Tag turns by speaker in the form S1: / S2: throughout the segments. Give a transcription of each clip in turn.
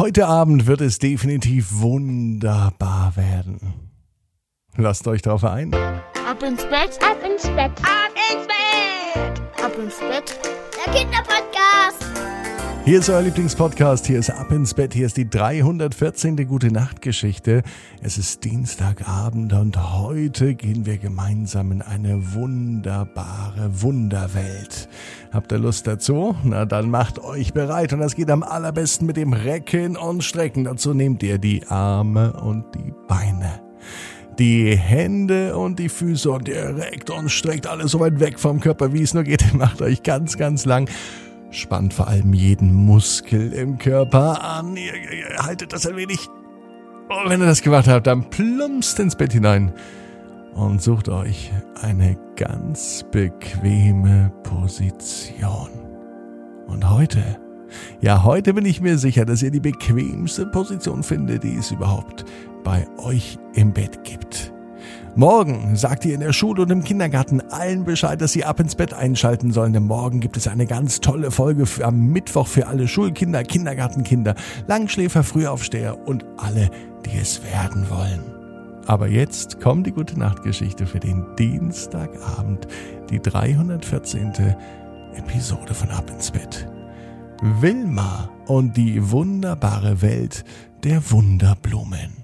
S1: Heute Abend wird es definitiv wunderbar werden. Lasst euch darauf ein.
S2: Ab ins Bett, ab ins Bett, ab ins Bett, ab ins Bett. Der Kinderpodcast.
S1: Hier ist euer Lieblingspodcast, hier ist Ab ins Bett, hier ist die 314. Gute Nacht Geschichte. Es ist Dienstagabend und heute gehen wir gemeinsam in eine wunderbare Wunderwelt. Habt ihr Lust dazu? Na dann macht euch bereit und das geht am allerbesten mit dem Recken und Strecken. Dazu nehmt ihr die Arme und die Beine die Hände und die Füße und ihr reckt und streckt alles so weit weg vom Körper, wie es nur geht. Macht euch ganz, ganz lang. Spannt vor allem jeden Muskel im Körper an. Ihr, ihr haltet das ein wenig. Und wenn ihr das gemacht habt, dann plumpst ins Bett hinein und sucht euch eine ganz bequeme Position. Und heute, ja, heute bin ich mir sicher, dass ihr die bequemste Position findet, die es überhaupt bei euch im Bett gibt. Morgen sagt ihr in der Schule und im Kindergarten allen Bescheid, dass sie ab ins Bett einschalten sollen, denn morgen gibt es eine ganz tolle Folge für, am Mittwoch für alle Schulkinder, Kindergartenkinder, Langschläfer, Frühaufsteher und alle, die es werden wollen. Aber jetzt kommt die gute Nachtgeschichte für den Dienstagabend, die 314. Episode von Ab ins Bett. Wilma und die wunderbare Welt der Wunderblumen.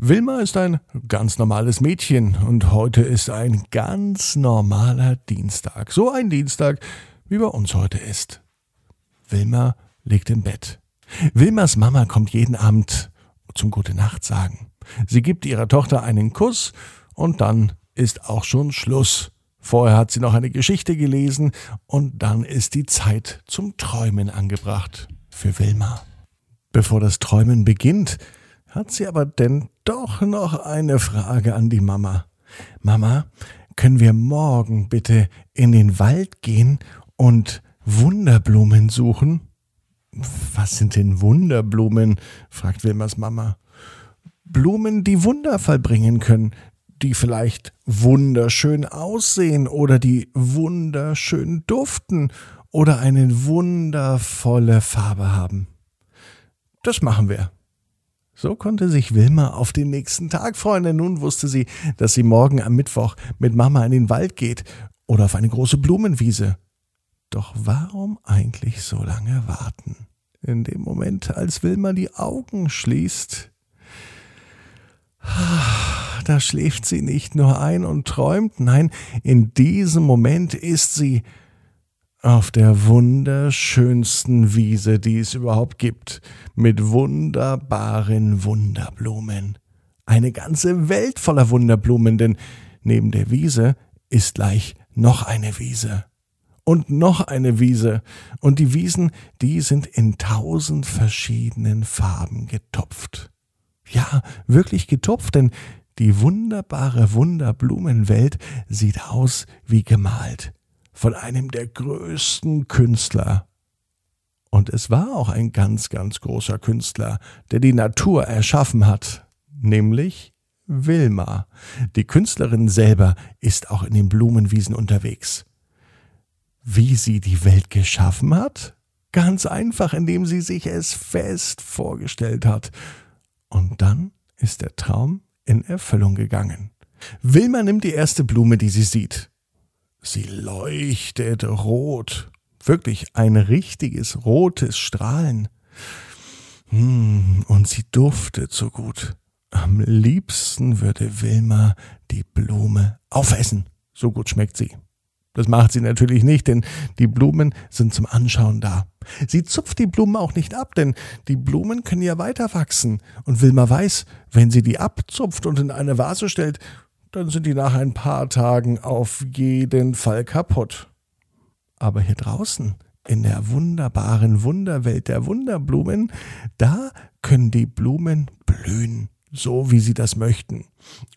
S1: Wilma ist ein ganz normales Mädchen und heute ist ein ganz normaler Dienstag. So ein Dienstag, wie bei uns heute ist. Wilma liegt im Bett. Wilmas Mama kommt jeden Abend zum Gute Nacht sagen. Sie gibt ihrer Tochter einen Kuss und dann ist auch schon Schluss. Vorher hat sie noch eine Geschichte gelesen und dann ist die Zeit zum Träumen angebracht für Wilma. Bevor das Träumen beginnt, hat sie aber denn doch noch eine Frage an die Mama. Mama, können wir morgen bitte in den Wald gehen und Wunderblumen suchen? Was sind denn Wunderblumen? fragt Wilmers Mama. Blumen, die Wunder vollbringen können, die vielleicht wunderschön aussehen oder die wunderschön duften oder eine wundervolle Farbe haben. Das machen wir. So konnte sich Wilma auf den nächsten Tag freuen, denn nun wusste sie, dass sie morgen am Mittwoch mit Mama in den Wald geht oder auf eine große Blumenwiese. Doch warum eigentlich so lange warten? In dem Moment, als Wilma die Augen schließt, da schläft sie nicht nur ein und träumt, nein, in diesem Moment ist sie auf der wunderschönsten Wiese, die es überhaupt gibt, mit wunderbaren Wunderblumen. Eine ganze Welt voller Wunderblumen, denn neben der Wiese ist gleich noch eine Wiese. Und noch eine Wiese. Und die Wiesen, die sind in tausend verschiedenen Farben getopft. Ja, wirklich getopft, denn die wunderbare Wunderblumenwelt sieht aus wie gemalt von einem der größten Künstler. Und es war auch ein ganz, ganz großer Künstler, der die Natur erschaffen hat, nämlich Wilma. Die Künstlerin selber ist auch in den Blumenwiesen unterwegs. Wie sie die Welt geschaffen hat? Ganz einfach, indem sie sich es fest vorgestellt hat. Und dann ist der Traum in Erfüllung gegangen. Wilma nimmt die erste Blume, die sie sieht. Sie leuchtet rot. Wirklich ein richtiges rotes Strahlen. Hm, und sie duftet so gut. Am liebsten würde Wilma die Blume aufessen. So gut schmeckt sie. Das macht sie natürlich nicht, denn die Blumen sind zum Anschauen da. Sie zupft die Blumen auch nicht ab, denn die Blumen können ja weiter wachsen. Und Wilma weiß, wenn sie die abzupft und in eine Vase stellt, dann sind die nach ein paar Tagen auf jeden Fall kaputt. Aber hier draußen, in der wunderbaren Wunderwelt der Wunderblumen, da können die Blumen blühen, so wie sie das möchten.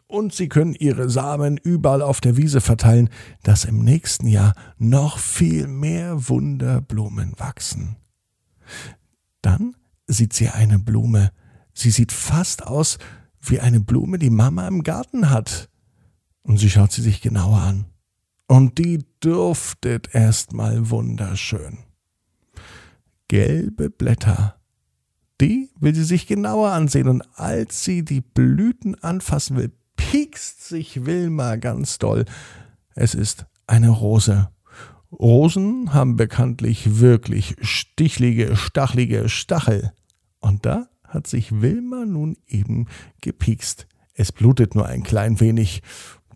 S1: Und sie können ihre Samen überall auf der Wiese verteilen, dass im nächsten Jahr noch viel mehr Wunderblumen wachsen. Dann sieht sie eine Blume. Sie sieht fast aus wie eine Blume, die Mama im Garten hat. Und sie schaut sie sich genauer an. Und die duftet erstmal wunderschön. Gelbe Blätter, Die will sie sich genauer ansehen und als sie die Blüten anfassen will, piekst sich Wilma ganz doll. Es ist eine Rose. Rosen haben bekanntlich wirklich stichlige, stachelige Stachel. Und da hat sich Wilma nun eben gepiekst. Es blutet nur ein klein wenig.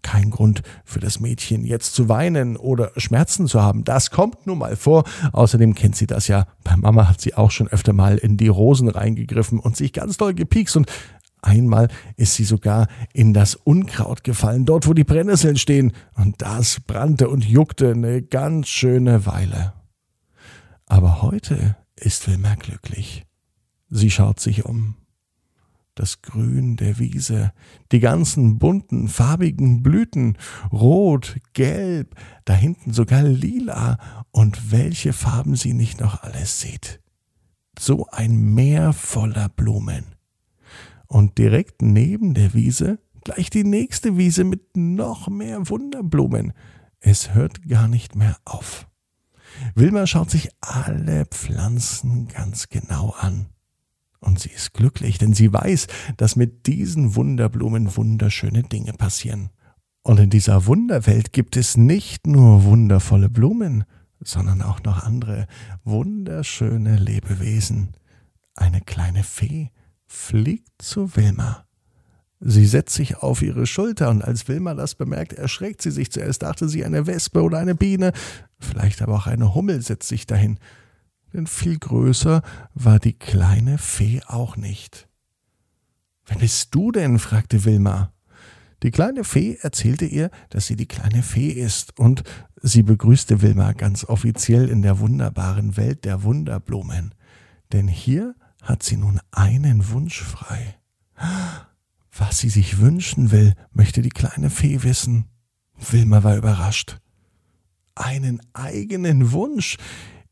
S1: Kein Grund für das Mädchen jetzt zu weinen oder Schmerzen zu haben. Das kommt nun mal vor. Außerdem kennt sie das ja. Bei Mama hat sie auch schon öfter mal in die Rosen reingegriffen und sich ganz doll gepiekst und Einmal ist sie sogar in das Unkraut gefallen, dort wo die Brennnesseln stehen, und das brannte und juckte eine ganz schöne Weile. Aber heute ist Wilma glücklich. Sie schaut sich um. Das Grün der Wiese, die ganzen bunten, farbigen Blüten, rot, gelb, da hinten sogar lila, und welche Farben sie nicht noch alles sieht. So ein Meer voller Blumen. Und direkt neben der Wiese gleich die nächste Wiese mit noch mehr Wunderblumen. Es hört gar nicht mehr auf. Wilma schaut sich alle Pflanzen ganz genau an. Und sie ist glücklich, denn sie weiß, dass mit diesen Wunderblumen wunderschöne Dinge passieren. Und in dieser Wunderwelt gibt es nicht nur wundervolle Blumen, sondern auch noch andere wunderschöne Lebewesen. Eine kleine Fee, fliegt zu Wilma. Sie setzt sich auf ihre Schulter und als Wilma das bemerkt, erschreckt sie sich. Zuerst dachte sie eine Wespe oder eine Biene, vielleicht aber auch eine Hummel setzt sich dahin. Denn viel größer war die kleine Fee auch nicht. Wer bist du denn? fragte Wilma. Die kleine Fee erzählte ihr, dass sie die kleine Fee ist, und sie begrüßte Wilma ganz offiziell in der wunderbaren Welt der Wunderblumen. Denn hier hat sie nun einen Wunsch frei. Was sie sich wünschen will, möchte die kleine Fee wissen. Wilma war überrascht. Einen eigenen Wunsch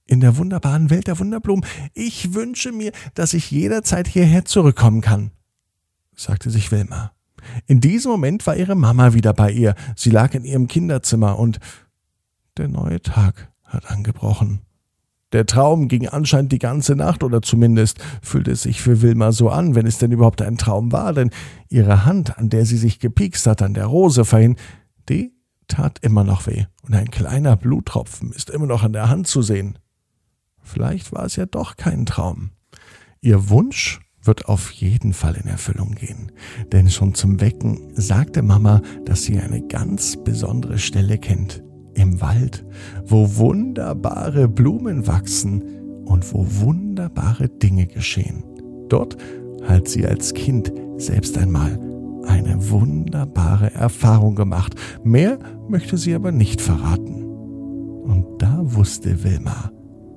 S1: in der wunderbaren Welt der Wunderblumen. Ich wünsche mir, dass ich jederzeit hierher zurückkommen kann, sagte sich Wilma. In diesem Moment war ihre Mama wieder bei ihr. Sie lag in ihrem Kinderzimmer und der neue Tag hat angebrochen. Der Traum ging anscheinend die ganze Nacht oder zumindest fühlte es sich für Wilma so an, wenn es denn überhaupt ein Traum war, denn ihre Hand, an der sie sich gepiekst hat, an der Rose vorhin, die tat immer noch weh und ein kleiner Bluttropfen ist immer noch an der Hand zu sehen. Vielleicht war es ja doch kein Traum. Ihr Wunsch wird auf jeden Fall in Erfüllung gehen. Denn schon zum Wecken sagte Mama, dass sie eine ganz besondere Stelle kennt im Wald, wo wunderbare Blumen wachsen und wo wunderbare Dinge geschehen. Dort hat sie als Kind selbst einmal eine wunderbare Erfahrung gemacht. Mehr möchte sie aber nicht verraten. Und da wusste Wilma,